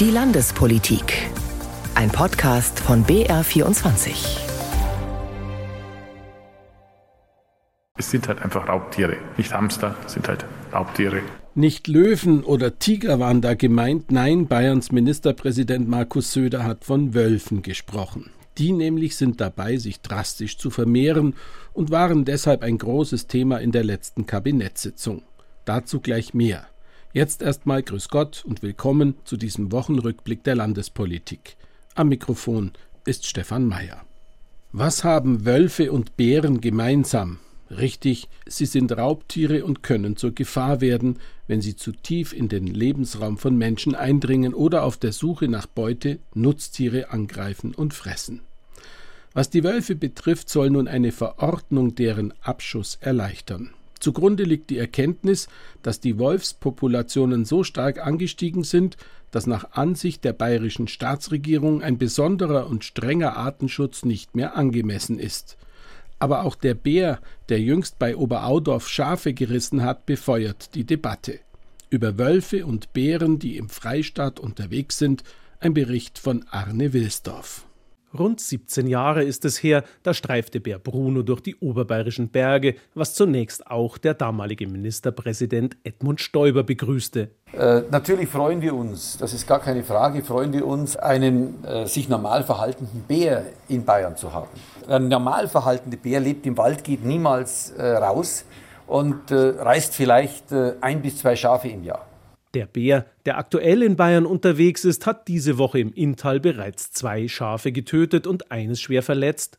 Die Landespolitik. Ein Podcast von BR24. Es sind halt einfach Raubtiere. Nicht Hamster, sind halt Raubtiere. Nicht Löwen oder Tiger waren da gemeint. Nein, Bayerns Ministerpräsident Markus Söder hat von Wölfen gesprochen. Die nämlich sind dabei, sich drastisch zu vermehren und waren deshalb ein großes Thema in der letzten Kabinettssitzung. Dazu gleich mehr. Jetzt erstmal Grüß Gott und willkommen zu diesem Wochenrückblick der Landespolitik. Am Mikrofon ist Stefan Mayer. Was haben Wölfe und Bären gemeinsam? Richtig, sie sind Raubtiere und können zur Gefahr werden, wenn sie zu tief in den Lebensraum von Menschen eindringen oder auf der Suche nach Beute Nutztiere angreifen und fressen. Was die Wölfe betrifft, soll nun eine Verordnung deren Abschuss erleichtern. Zugrunde liegt die Erkenntnis, dass die Wolfspopulationen so stark angestiegen sind, dass nach Ansicht der bayerischen Staatsregierung ein besonderer und strenger Artenschutz nicht mehr angemessen ist. Aber auch der Bär, der jüngst bei Oberaudorf Schafe gerissen hat, befeuert die Debatte. Über Wölfe und Bären, die im Freistaat unterwegs sind, ein Bericht von Arne Wilsdorf. Rund 17 Jahre ist es her, da streifte Bär Bruno durch die oberbayerischen Berge, was zunächst auch der damalige Ministerpräsident Edmund Stoiber begrüßte. Äh, natürlich freuen wir uns, das ist gar keine Frage, freuen wir uns, einen äh, sich normal verhaltenden Bär in Bayern zu haben. Ein normal verhaltender Bär lebt im Wald, geht niemals äh, raus und äh, reißt vielleicht äh, ein bis zwei Schafe im Jahr. Der Bär, der aktuell in Bayern unterwegs ist, hat diese Woche im Inntal bereits zwei Schafe getötet und eines schwer verletzt.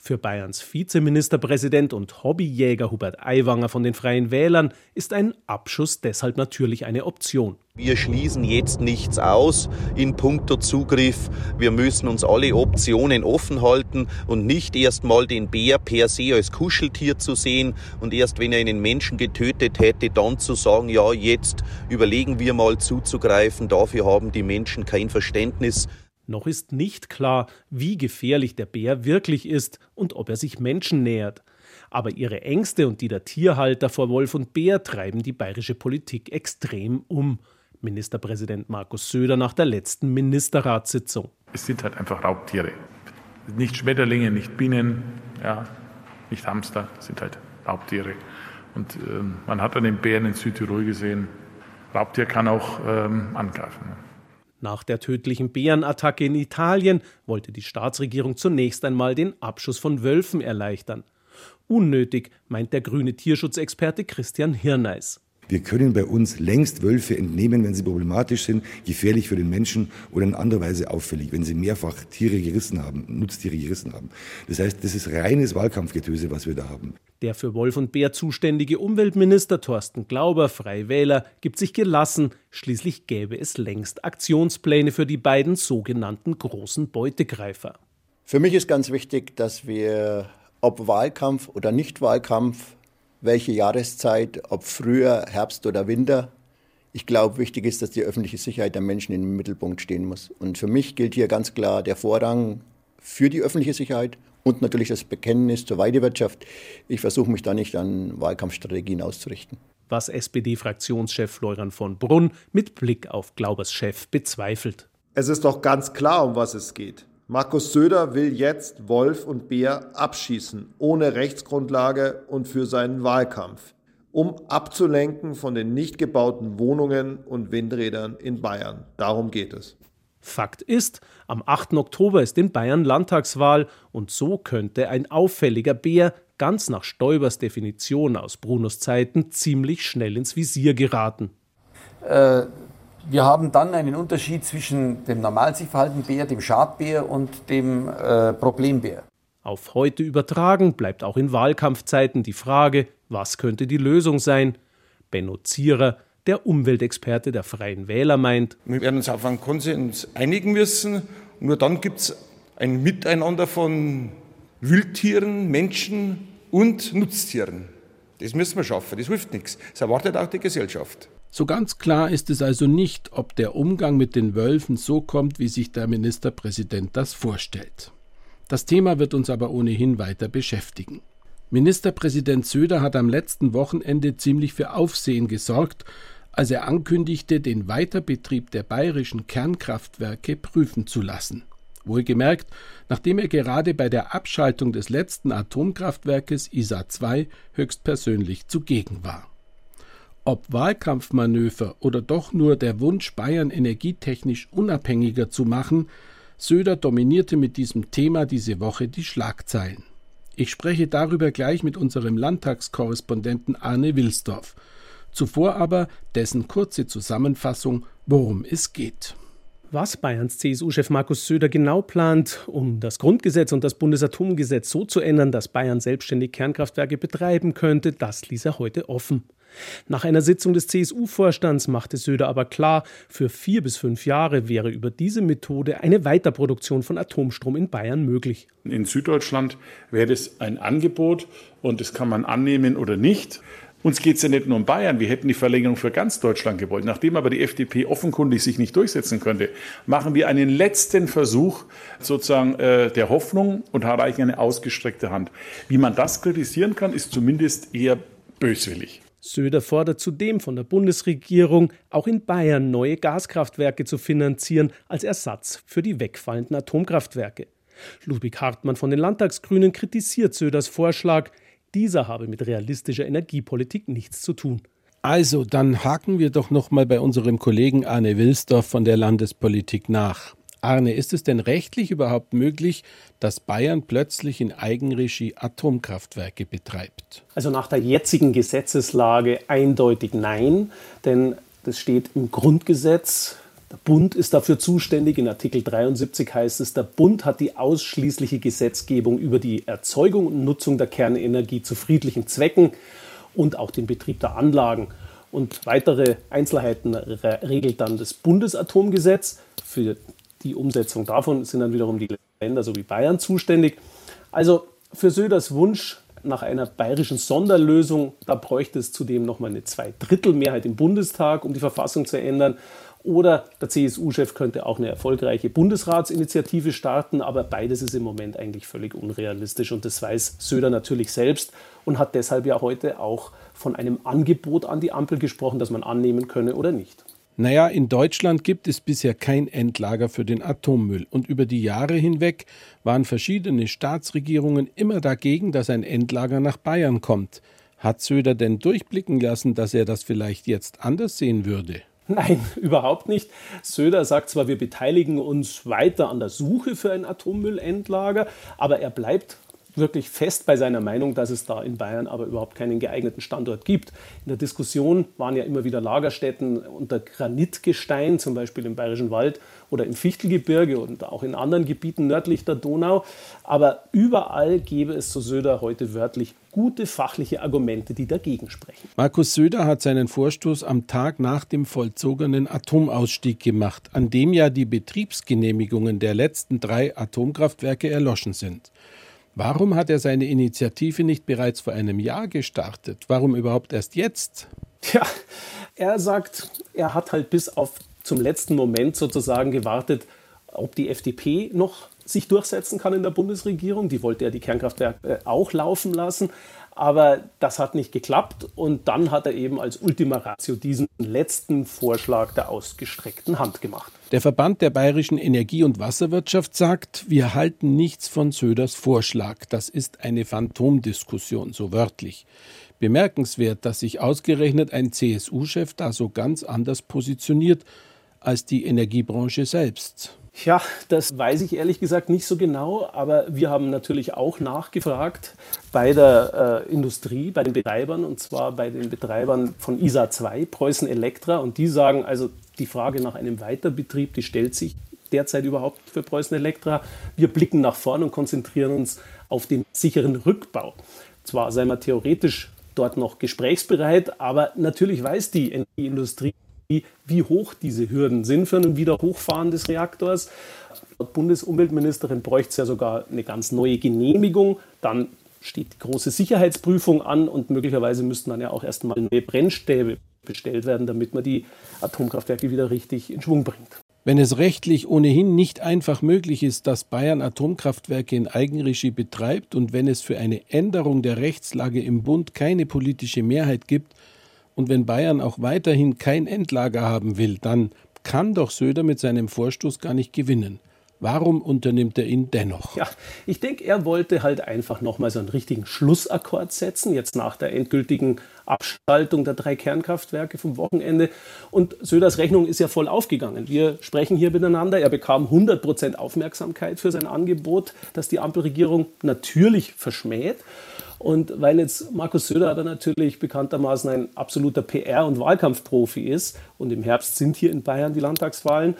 Für Bayerns Vizeministerpräsident und Hobbyjäger Hubert Aiwanger von den Freien Wählern ist ein Abschuss deshalb natürlich eine Option. Wir schließen jetzt nichts aus in puncto Zugriff. Wir müssen uns alle Optionen offen halten und nicht erst mal den Bär per se als Kuscheltier zu sehen und erst wenn er einen Menschen getötet hätte, dann zu sagen, ja, jetzt überlegen wir mal zuzugreifen. Dafür haben die Menschen kein Verständnis. Noch ist nicht klar, wie gefährlich der Bär wirklich ist und ob er sich Menschen nähert. Aber ihre Ängste und die der Tierhalter vor Wolf und Bär treiben die bayerische Politik extrem um. Ministerpräsident Markus Söder nach der letzten Ministerratssitzung. Es sind halt einfach Raubtiere. Nicht Schmetterlinge, nicht Bienen, ja, nicht Hamster, sind halt Raubtiere. Und äh, man hat an den Bären in Südtirol gesehen, Raubtier kann auch ähm, angreifen. Nach der tödlichen Bärenattacke in Italien wollte die Staatsregierung zunächst einmal den Abschuss von Wölfen erleichtern. Unnötig, meint der grüne Tierschutzexperte Christian Hirneis. Wir können bei uns längst Wölfe entnehmen, wenn sie problematisch sind, gefährlich für den Menschen oder in anderer Weise auffällig, wenn sie mehrfach Tiere gerissen haben, Nutztiere gerissen haben. Das heißt, das ist reines Wahlkampfgetöse, was wir da haben. Der für Wolf und Bär zuständige Umweltminister Thorsten Glauber, Freiwähler, gibt sich gelassen. Schließlich gäbe es längst Aktionspläne für die beiden sogenannten großen Beutegreifer. Für mich ist ganz wichtig, dass wir, ob Wahlkampf oder Nicht-Wahlkampf, welche Jahreszeit, ob früher, Herbst oder Winter. Ich glaube, wichtig ist, dass die öffentliche Sicherheit der Menschen im Mittelpunkt stehen muss. Und für mich gilt hier ganz klar der Vorrang für die öffentliche Sicherheit und natürlich das Bekenntnis zur Weidewirtschaft. Ich versuche mich da nicht an Wahlkampfstrategien auszurichten. Was SPD-Fraktionschef Florian von Brunn mit Blick auf Glaubers Chef bezweifelt. Es ist doch ganz klar, um was es geht. Markus Söder will jetzt Wolf und Bär abschießen, ohne Rechtsgrundlage und für seinen Wahlkampf, um abzulenken von den nicht gebauten Wohnungen und Windrädern in Bayern. Darum geht es. Fakt ist, am 8. Oktober ist in Bayern Landtagswahl und so könnte ein auffälliger Bär ganz nach Stoibers Definition aus Brunos Zeiten ziemlich schnell ins Visier geraten. Äh, wir haben dann einen Unterschied zwischen dem normal sich Bär, dem Schadbär und dem äh, Problembär. Auf heute übertragen bleibt auch in Wahlkampfzeiten die Frage, was könnte die Lösung sein? Benno Zierer, der Umweltexperte der Freien Wähler, meint. Wir werden uns auf einen Konsens einigen müssen. Nur dann gibt es ein Miteinander von Wildtieren, Menschen und Nutztieren. Das müssen wir schaffen, das hilft nichts. Das erwartet auch die Gesellschaft. So ganz klar ist es also nicht, ob der Umgang mit den Wölfen so kommt, wie sich der Ministerpräsident das vorstellt. Das Thema wird uns aber ohnehin weiter beschäftigen. Ministerpräsident Söder hat am letzten Wochenende ziemlich für Aufsehen gesorgt, als er ankündigte, den Weiterbetrieb der bayerischen Kernkraftwerke prüfen zu lassen. Wohlgemerkt, nachdem er gerade bei der Abschaltung des letzten Atomkraftwerkes ISA II höchstpersönlich zugegen war. Ob Wahlkampfmanöver oder doch nur der Wunsch, Bayern energietechnisch unabhängiger zu machen, Söder dominierte mit diesem Thema diese Woche die Schlagzeilen. Ich spreche darüber gleich mit unserem Landtagskorrespondenten Arne Wilsdorf. Zuvor aber dessen kurze Zusammenfassung, worum es geht. Was Bayerns CSU-Chef Markus Söder genau plant, um das Grundgesetz und das Bundesatomgesetz so zu ändern, dass Bayern selbstständig Kernkraftwerke betreiben könnte, das ließ er heute offen. Nach einer Sitzung des CSU-Vorstands machte Söder aber klar, für vier bis fünf Jahre wäre über diese Methode eine Weiterproduktion von Atomstrom in Bayern möglich. In Süddeutschland wäre es ein Angebot und das kann man annehmen oder nicht. Uns geht es ja nicht nur um Bayern, wir hätten die Verlängerung für ganz Deutschland gewollt. Nachdem aber die FDP offenkundig sich nicht durchsetzen könnte, machen wir einen letzten Versuch sozusagen äh, der Hoffnung und erreichen eine ausgestreckte Hand. Wie man das kritisieren kann, ist zumindest eher böswillig. Söder fordert zudem von der Bundesregierung, auch in Bayern neue Gaskraftwerke zu finanzieren als Ersatz für die wegfallenden Atomkraftwerke. Ludwig Hartmann von den Landtagsgrünen kritisiert Söders Vorschlag, dieser habe mit realistischer Energiepolitik nichts zu tun. Also, dann haken wir doch noch mal bei unserem Kollegen Arne Wilsdorf von der Landespolitik nach. Arne, ist es denn rechtlich überhaupt möglich, dass Bayern plötzlich in Eigenregie Atomkraftwerke betreibt? Also nach der jetzigen Gesetzeslage eindeutig nein, denn das steht im Grundgesetz. Der Bund ist dafür zuständig. In Artikel 73 heißt es, der Bund hat die ausschließliche Gesetzgebung über die Erzeugung und Nutzung der Kernenergie zu friedlichen Zwecken und auch den Betrieb der Anlagen. Und weitere Einzelheiten regelt dann das Bundesatomgesetz. Für die Umsetzung davon sind dann wiederum die Länder sowie Bayern zuständig. Also für Söders Wunsch nach einer bayerischen Sonderlösung, da bräuchte es zudem nochmal eine Zweidrittelmehrheit im Bundestag, um die Verfassung zu ändern. Oder der CSU-Chef könnte auch eine erfolgreiche Bundesratsinitiative starten, aber beides ist im Moment eigentlich völlig unrealistisch und das weiß Söder natürlich selbst und hat deshalb ja heute auch von einem Angebot an die Ampel gesprochen, das man annehmen könne oder nicht. Naja, in Deutschland gibt es bisher kein Endlager für den Atommüll und über die Jahre hinweg waren verschiedene Staatsregierungen immer dagegen, dass ein Endlager nach Bayern kommt. Hat Söder denn durchblicken lassen, dass er das vielleicht jetzt anders sehen würde? Nein, überhaupt nicht. Söder sagt zwar, wir beteiligen uns weiter an der Suche für ein Atommüllendlager, aber er bleibt wirklich fest bei seiner Meinung, dass es da in Bayern aber überhaupt keinen geeigneten Standort gibt. In der Diskussion waren ja immer wieder Lagerstätten unter Granitgestein, zum Beispiel im Bayerischen Wald oder im Fichtelgebirge und auch in anderen Gebieten nördlich der Donau. Aber überall gäbe es, so Söder heute wörtlich, gute fachliche Argumente, die dagegen sprechen. Markus Söder hat seinen Vorstoß am Tag nach dem vollzogenen Atomausstieg gemacht, an dem ja die Betriebsgenehmigungen der letzten drei Atomkraftwerke erloschen sind. Warum hat er seine Initiative nicht bereits vor einem Jahr gestartet? Warum überhaupt erst jetzt? Ja, er sagt, er hat halt bis auf zum letzten Moment sozusagen gewartet, ob die FDP noch sich durchsetzen kann in der Bundesregierung. Die wollte ja die Kernkraftwerke auch laufen lassen. Aber das hat nicht geklappt und dann hat er eben als Ultima Ratio diesen letzten Vorschlag der ausgestreckten Hand gemacht. Der Verband der bayerischen Energie- und Wasserwirtschaft sagt, wir halten nichts von Söders Vorschlag. Das ist eine Phantomdiskussion, so wörtlich. Bemerkenswert, dass sich ausgerechnet ein CSU-Chef da so ganz anders positioniert als die Energiebranche selbst. Ja, das weiß ich ehrlich gesagt nicht so genau, aber wir haben natürlich auch nachgefragt bei der äh, Industrie, bei den Betreibern, und zwar bei den Betreibern von ISA 2, Preußen Elektra, und die sagen also, die Frage nach einem Weiterbetrieb, die stellt sich derzeit überhaupt für Preußen Elektra. Wir blicken nach vorn und konzentrieren uns auf den sicheren Rückbau. Zwar sei man theoretisch dort noch gesprächsbereit, aber natürlich weiß die Energieindustrie, wie hoch diese Hürden sind für ein Wiederhochfahren des Reaktors. Laut Bundesumweltministerin bräuchte es ja sogar eine ganz neue Genehmigung. Dann steht die große Sicherheitsprüfung an und möglicherweise müssten dann ja auch erstmal neue Brennstäbe bestellt werden, damit man die Atomkraftwerke wieder richtig in Schwung bringt. Wenn es rechtlich ohnehin nicht einfach möglich ist, dass Bayern Atomkraftwerke in Eigenregie betreibt und wenn es für eine Änderung der Rechtslage im Bund keine politische Mehrheit gibt, Und wenn Bayern auch weiterhin kein Endlager haben will, dann kann doch Söder mit seinem Vorstoß gar nicht gewinnen. Warum unternimmt er ihn dennoch? Ja, ich denke, er wollte halt einfach nochmal so einen richtigen Schlussakkord setzen, jetzt nach der endgültigen Abschaltung der drei Kernkraftwerke vom Wochenende. Und Söders Rechnung ist ja voll aufgegangen. Wir sprechen hier miteinander. Er bekam 100 Prozent Aufmerksamkeit für sein Angebot, das die Ampelregierung natürlich verschmäht. Und weil jetzt Markus Söder da natürlich bekanntermaßen ein absoluter PR- und Wahlkampfprofi ist und im Herbst sind hier in Bayern die Landtagswahlen,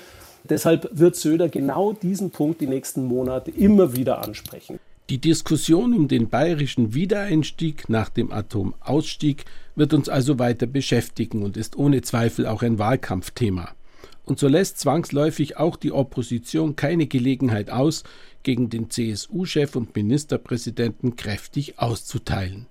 Deshalb wird Söder genau diesen Punkt die nächsten Monate immer wieder ansprechen. Die Diskussion um den bayerischen Wiedereinstieg nach dem Atomausstieg wird uns also weiter beschäftigen und ist ohne Zweifel auch ein Wahlkampfthema. Und so lässt zwangsläufig auch die Opposition keine Gelegenheit aus, gegen den CSU-Chef und Ministerpräsidenten kräftig auszuteilen.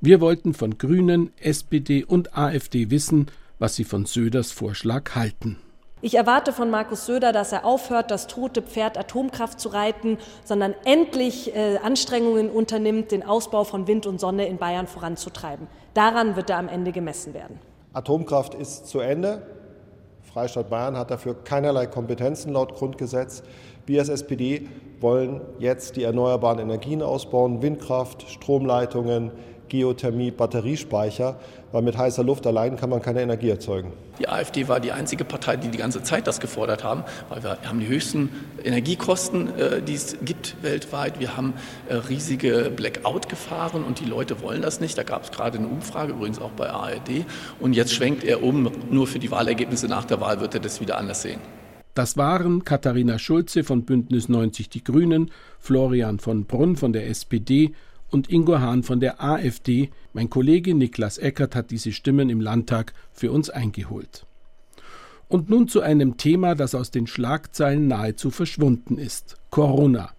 Wir wollten von Grünen, SPD und AfD wissen, was sie von Söders Vorschlag halten. Ich erwarte von Markus Söder, dass er aufhört, das tote Pferd Atomkraft zu reiten, sondern endlich äh, Anstrengungen unternimmt, den Ausbau von Wind und Sonne in Bayern voranzutreiben. Daran wird er am Ende gemessen werden. Atomkraft ist zu Ende. Freistaat Bayern hat dafür keinerlei Kompetenzen laut Grundgesetz. Wir als SPD wollen jetzt die erneuerbaren Energien ausbauen, Windkraft, Stromleitungen, Geothermie, Batteriespeicher, weil mit heißer Luft allein kann man keine Energie erzeugen. Die AfD war die einzige Partei, die die ganze Zeit das gefordert haben, weil wir haben die höchsten Energiekosten, äh, die es gibt weltweit. Wir haben äh, riesige Blackout gefahren und die Leute wollen das nicht. Da gab es gerade eine Umfrage, übrigens auch bei ARD. Und jetzt schwenkt er um. Nur für die Wahlergebnisse nach der Wahl wird er das wieder anders sehen. Das waren Katharina Schulze von Bündnis 90 Die Grünen, Florian von Brunn von der SPD und Ingo Hahn von der AfD. Mein Kollege Niklas Eckert hat diese Stimmen im Landtag für uns eingeholt. Und nun zu einem Thema, das aus den Schlagzeilen nahezu verschwunden ist. Corona.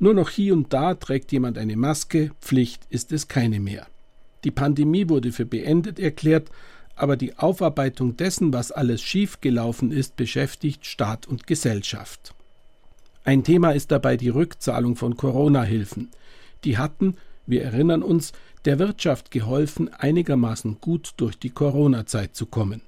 Nur noch hier und da trägt jemand eine Maske, Pflicht ist es keine mehr. Die Pandemie wurde für beendet erklärt, aber die Aufarbeitung dessen, was alles schiefgelaufen ist, beschäftigt Staat und Gesellschaft. Ein Thema ist dabei die Rückzahlung von Corona-Hilfen. Die hatten, wir erinnern uns, der Wirtschaft geholfen, einigermaßen gut durch die Corona-Zeit zu kommen.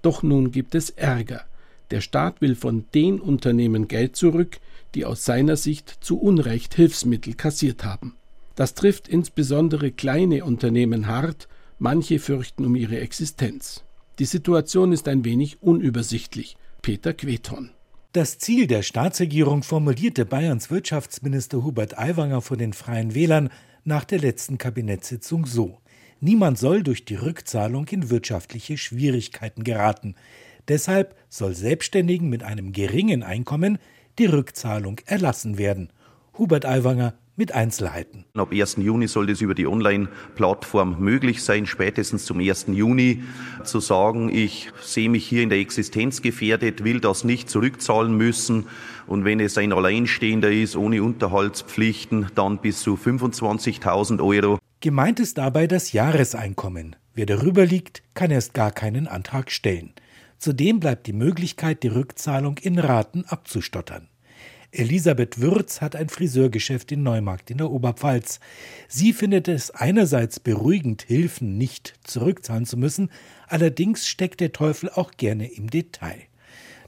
Doch nun gibt es Ärger. Der Staat will von den Unternehmen Geld zurück, die aus seiner Sicht zu Unrecht Hilfsmittel kassiert haben. Das trifft insbesondere kleine Unternehmen hart, manche fürchten um ihre Existenz. Die Situation ist ein wenig unübersichtlich. Peter Queton. Das Ziel der Staatsregierung formulierte Bayerns Wirtschaftsminister Hubert Aiwanger vor den Freien Wählern nach der letzten Kabinettssitzung so. Niemand soll durch die Rückzahlung in wirtschaftliche Schwierigkeiten geraten. Deshalb soll Selbstständigen mit einem geringen Einkommen die Rückzahlung erlassen werden. Hubert Aiwanger mit Einzelheiten. Ab 1. Juni soll das über die Online-Plattform möglich sein, spätestens zum 1. Juni zu sagen, ich sehe mich hier in der Existenz gefährdet, will das nicht zurückzahlen müssen. Und wenn es ein Alleinstehender ist, ohne Unterhaltspflichten, dann bis zu 25.000 Euro. Gemeint ist dabei das Jahreseinkommen. Wer darüber liegt, kann erst gar keinen Antrag stellen. Zudem bleibt die Möglichkeit, die Rückzahlung in Raten abzustottern. Elisabeth Würz hat ein Friseurgeschäft in Neumarkt in der Oberpfalz. Sie findet es einerseits beruhigend, Hilfen nicht zurückzahlen zu müssen, allerdings steckt der Teufel auch gerne im Detail.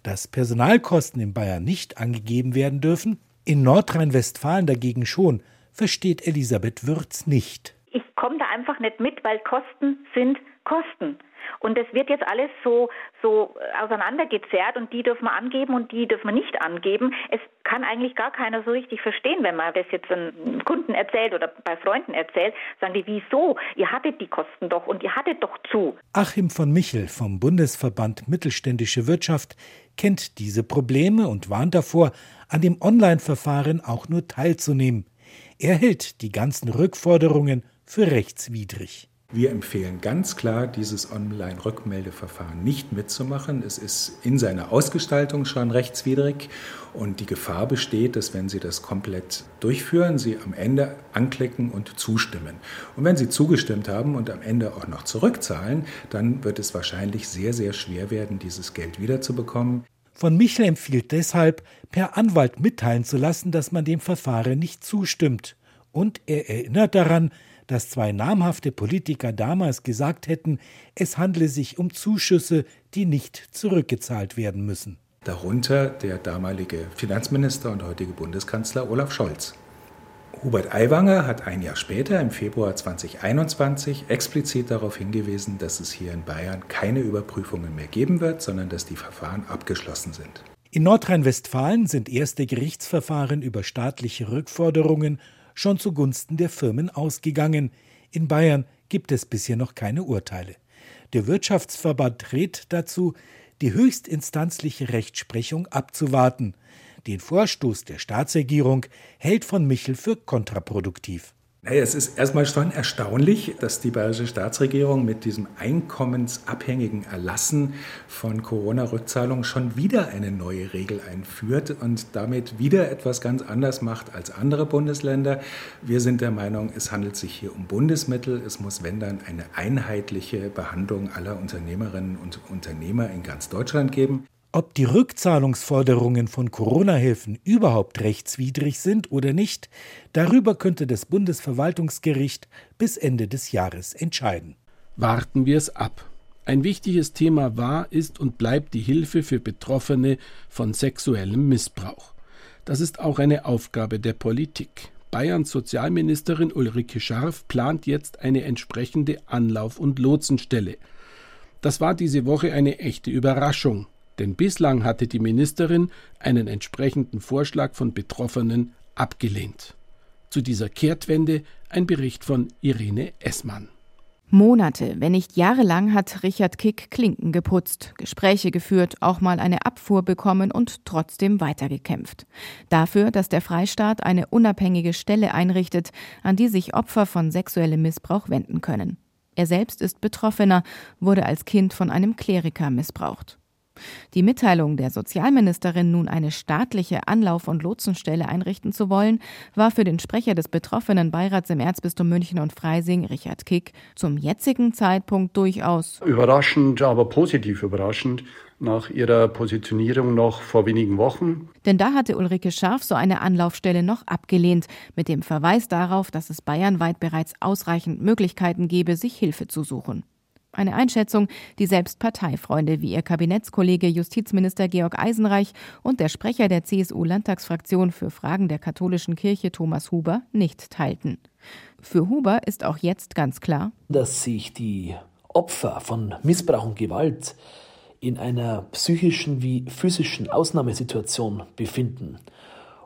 Dass Personalkosten in Bayern nicht angegeben werden dürfen, in Nordrhein-Westfalen dagegen schon, versteht Elisabeth Würz nicht. Ich komme da einfach nicht mit, weil Kosten sind Kosten. Und das wird jetzt alles so, so auseinandergezerrt und die dürfen wir angeben und die dürfen wir nicht angeben. Es kann eigentlich gar keiner so richtig verstehen, wenn man das jetzt einem Kunden erzählt oder bei Freunden erzählt. Sagen die, wieso? Ihr hattet die Kosten doch und ihr hattet doch zu. Achim von Michel vom Bundesverband Mittelständische Wirtschaft kennt diese Probleme und warnt davor, an dem Online-Verfahren auch nur teilzunehmen. Er hält die ganzen Rückforderungen für rechtswidrig. Wir empfehlen ganz klar, dieses Online-Rückmeldeverfahren nicht mitzumachen. Es ist in seiner Ausgestaltung schon rechtswidrig und die Gefahr besteht, dass wenn Sie das komplett durchführen, Sie am Ende anklicken und zustimmen. Und wenn Sie zugestimmt haben und am Ende auch noch zurückzahlen, dann wird es wahrscheinlich sehr, sehr schwer werden, dieses Geld wiederzubekommen. Von Michel empfiehlt deshalb, per Anwalt mitteilen zu lassen, dass man dem Verfahren nicht zustimmt. Und er erinnert daran, dass zwei namhafte Politiker damals gesagt hätten, es handle sich um Zuschüsse, die nicht zurückgezahlt werden müssen. Darunter der damalige Finanzminister und heutige Bundeskanzler Olaf Scholz. Hubert Aiwanger hat ein Jahr später, im Februar 2021, explizit darauf hingewiesen, dass es hier in Bayern keine Überprüfungen mehr geben wird, sondern dass die Verfahren abgeschlossen sind. In Nordrhein-Westfalen sind erste Gerichtsverfahren über staatliche Rückforderungen schon zugunsten der Firmen ausgegangen. In Bayern gibt es bisher noch keine Urteile. Der Wirtschaftsverband rät dazu, die höchstinstanzliche Rechtsprechung abzuwarten. Den Vorstoß der Staatsregierung hält von Michel für kontraproduktiv. Naja, es ist erstmal schon erstaunlich, dass die bayerische Staatsregierung mit diesem einkommensabhängigen Erlassen von Corona-Rückzahlungen schon wieder eine neue Regel einführt und damit wieder etwas ganz anders macht als andere Bundesländer. Wir sind der Meinung, es handelt sich hier um Bundesmittel. Es muss, wenn dann, eine einheitliche Behandlung aller Unternehmerinnen und Unternehmer in ganz Deutschland geben. Ob die Rückzahlungsforderungen von Corona-Hilfen überhaupt rechtswidrig sind oder nicht, darüber könnte das Bundesverwaltungsgericht bis Ende des Jahres entscheiden. Warten wir es ab. Ein wichtiges Thema war, ist und bleibt die Hilfe für Betroffene von sexuellem Missbrauch. Das ist auch eine Aufgabe der Politik. Bayerns Sozialministerin Ulrike Scharf plant jetzt eine entsprechende Anlauf- und Lotsenstelle. Das war diese Woche eine echte Überraschung denn bislang hatte die Ministerin einen entsprechenden Vorschlag von Betroffenen abgelehnt. Zu dieser Kehrtwende ein Bericht von Irene Essmann. Monate, wenn nicht jahrelang hat Richard Kick Klinken geputzt, Gespräche geführt, auch mal eine Abfuhr bekommen und trotzdem weitergekämpft. Dafür, dass der Freistaat eine unabhängige Stelle einrichtet, an die sich Opfer von sexuellem Missbrauch wenden können. Er selbst ist Betroffener, wurde als Kind von einem Kleriker missbraucht. Die Mitteilung der Sozialministerin, nun eine staatliche Anlauf- und Lotsenstelle einrichten zu wollen, war für den Sprecher des betroffenen Beirats im Erzbistum München und Freising, Richard Kick, zum jetzigen Zeitpunkt durchaus überraschend, aber positiv überraschend nach ihrer Positionierung noch vor wenigen Wochen. Denn da hatte Ulrike Scharf so eine Anlaufstelle noch abgelehnt, mit dem Verweis darauf, dass es bayernweit bereits ausreichend Möglichkeiten gebe, sich Hilfe zu suchen. Eine Einschätzung, die selbst Parteifreunde wie ihr Kabinettskollege Justizminister Georg Eisenreich und der Sprecher der CSU-Landtagsfraktion für Fragen der katholischen Kirche Thomas Huber nicht teilten. Für Huber ist auch jetzt ganz klar, dass sich die Opfer von Missbrauch und Gewalt in einer psychischen wie physischen Ausnahmesituation befinden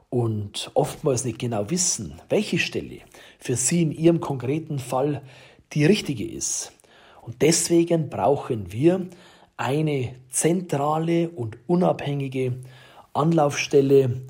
und oftmals nicht genau wissen, welche Stelle für sie in ihrem konkreten Fall die richtige ist. Und deswegen brauchen wir eine zentrale und unabhängige Anlaufstelle,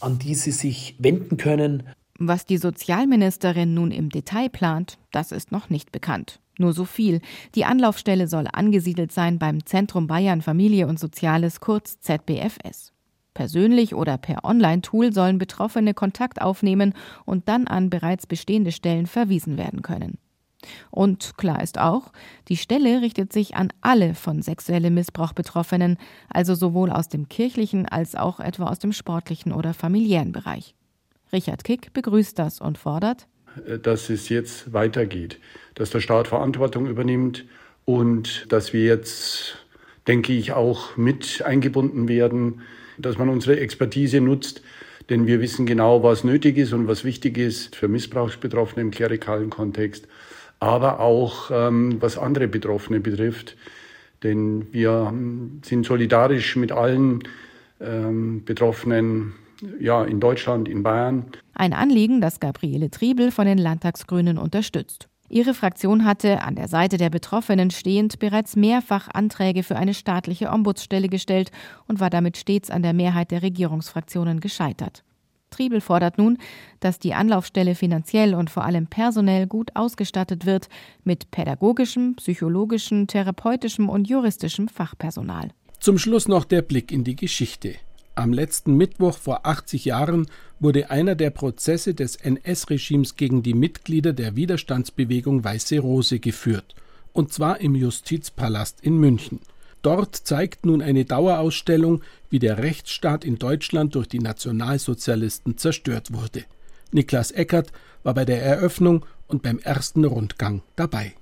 an die sie sich wenden können. Was die Sozialministerin nun im Detail plant, das ist noch nicht bekannt. Nur so viel. Die Anlaufstelle soll angesiedelt sein beim Zentrum Bayern Familie und Soziales, kurz ZBFS. Persönlich oder per Online-Tool sollen Betroffene Kontakt aufnehmen und dann an bereits bestehende Stellen verwiesen werden können. Und klar ist auch, die Stelle richtet sich an alle von sexuellem Missbrauch Betroffenen, also sowohl aus dem kirchlichen als auch etwa aus dem sportlichen oder familiären Bereich. Richard Kick begrüßt das und fordert, dass es jetzt weitergeht, dass der Staat Verantwortung übernimmt und dass wir jetzt, denke ich, auch mit eingebunden werden, dass man unsere Expertise nutzt, denn wir wissen genau, was nötig ist und was wichtig ist für Missbrauchsbetroffene im klerikalen Kontext aber auch ähm, was andere Betroffene betrifft. Denn wir sind solidarisch mit allen ähm, Betroffenen ja, in Deutschland, in Bayern. Ein Anliegen, das Gabriele Triebel von den Landtagsgrünen unterstützt. Ihre Fraktion hatte, an der Seite der Betroffenen stehend, bereits mehrfach Anträge für eine staatliche Ombudsstelle gestellt und war damit stets an der Mehrheit der Regierungsfraktionen gescheitert. Triebel fordert nun, dass die Anlaufstelle finanziell und vor allem personell gut ausgestattet wird mit pädagogischem, psychologischem, therapeutischem und juristischem Fachpersonal. Zum Schluss noch der Blick in die Geschichte. Am letzten Mittwoch vor 80 Jahren wurde einer der Prozesse des NS-Regimes gegen die Mitglieder der Widerstandsbewegung Weiße Rose geführt, und zwar im Justizpalast in München. Dort zeigt nun eine Dauerausstellung, wie der Rechtsstaat in Deutschland durch die Nationalsozialisten zerstört wurde. Niklas Eckert war bei der Eröffnung und beim ersten Rundgang dabei.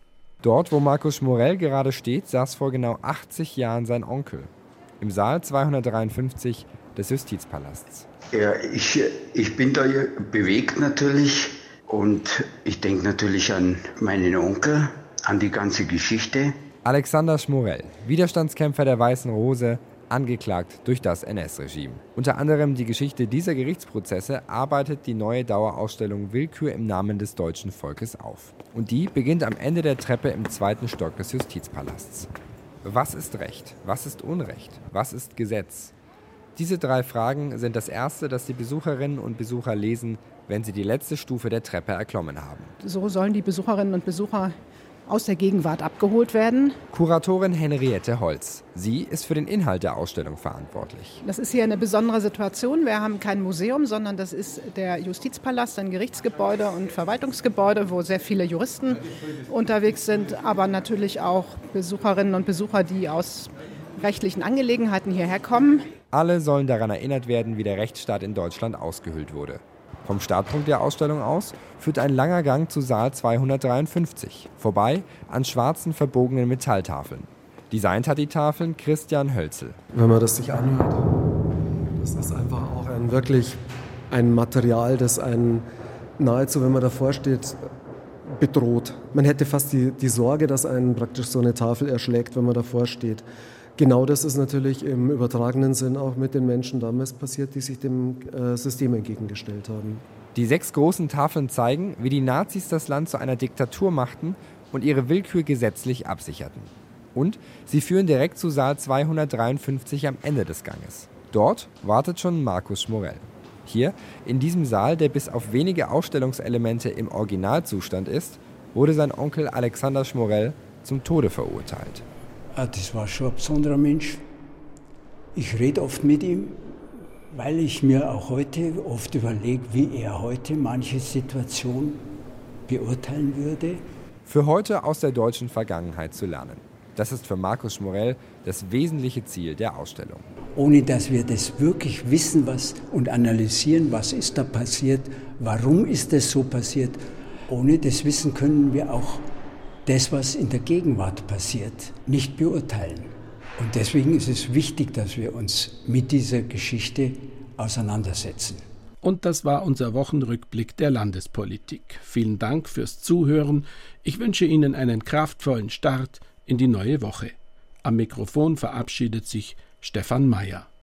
Dort, wo Markus Morell gerade steht, saß vor genau 80 Jahren sein Onkel. Im Saal 253 des Justizpalasts. Ja, ich, ich bin da bewegt natürlich und ich denke natürlich an meinen Onkel, an die ganze Geschichte. Alexander Schmorell, Widerstandskämpfer der Weißen Rose, angeklagt durch das NS-Regime. Unter anderem die Geschichte dieser Gerichtsprozesse arbeitet die neue Dauerausstellung Willkür im Namen des deutschen Volkes auf. Und die beginnt am Ende der Treppe im zweiten Stock des Justizpalasts. Was ist Recht? Was ist Unrecht? Was ist Gesetz? Diese drei Fragen sind das Erste, das die Besucherinnen und Besucher lesen, wenn sie die letzte Stufe der Treppe erklommen haben. So sollen die Besucherinnen und Besucher aus der Gegenwart abgeholt werden. Kuratorin Henriette Holz. Sie ist für den Inhalt der Ausstellung verantwortlich. Das ist hier eine besondere Situation. Wir haben kein Museum, sondern das ist der Justizpalast, ein Gerichtsgebäude und Verwaltungsgebäude, wo sehr viele Juristen unterwegs sind, aber natürlich auch Besucherinnen und Besucher, die aus rechtlichen Angelegenheiten hierher kommen. Alle sollen daran erinnert werden, wie der Rechtsstaat in Deutschland ausgehöhlt wurde. Vom Startpunkt der Ausstellung aus führt ein langer Gang zu Saal 253, vorbei an schwarzen verbogenen Metalltafeln. Designt hat die Tafeln Christian Hölzel. Wenn man das sich anhört, das ist einfach auch ein wirklich ein Material, das einen nahezu, wenn man davor steht, bedroht. Man hätte fast die, die Sorge, dass einen praktisch so eine Tafel erschlägt, wenn man davor steht. Genau das ist natürlich im übertragenen Sinn auch mit den Menschen damals passiert, die sich dem äh, System entgegengestellt haben. Die sechs großen Tafeln zeigen, wie die Nazis das Land zu einer Diktatur machten und ihre Willkür gesetzlich absicherten. Und sie führen direkt zu Saal 253 am Ende des Ganges. Dort wartet schon Markus Schmorell. Hier, in diesem Saal, der bis auf wenige Ausstellungselemente im Originalzustand ist, wurde sein Onkel Alexander Schmorell zum Tode verurteilt. Ah, das war schon ein besonderer Mensch. Ich rede oft mit ihm, weil ich mir auch heute oft überlege, wie er heute manche Situation beurteilen würde. Für heute aus der deutschen Vergangenheit zu lernen. Das ist für Markus Schmorell das wesentliche Ziel der Ausstellung. Ohne dass wir das wirklich wissen was und analysieren, was ist da passiert, warum ist das so passiert, ohne das Wissen können wir auch das, was in der Gegenwart passiert, nicht beurteilen. Und deswegen ist es wichtig, dass wir uns mit dieser Geschichte auseinandersetzen. Und das war unser Wochenrückblick der Landespolitik. Vielen Dank fürs Zuhören. Ich wünsche Ihnen einen kraftvollen Start in die neue Woche. Am Mikrofon verabschiedet sich Stefan Mayer.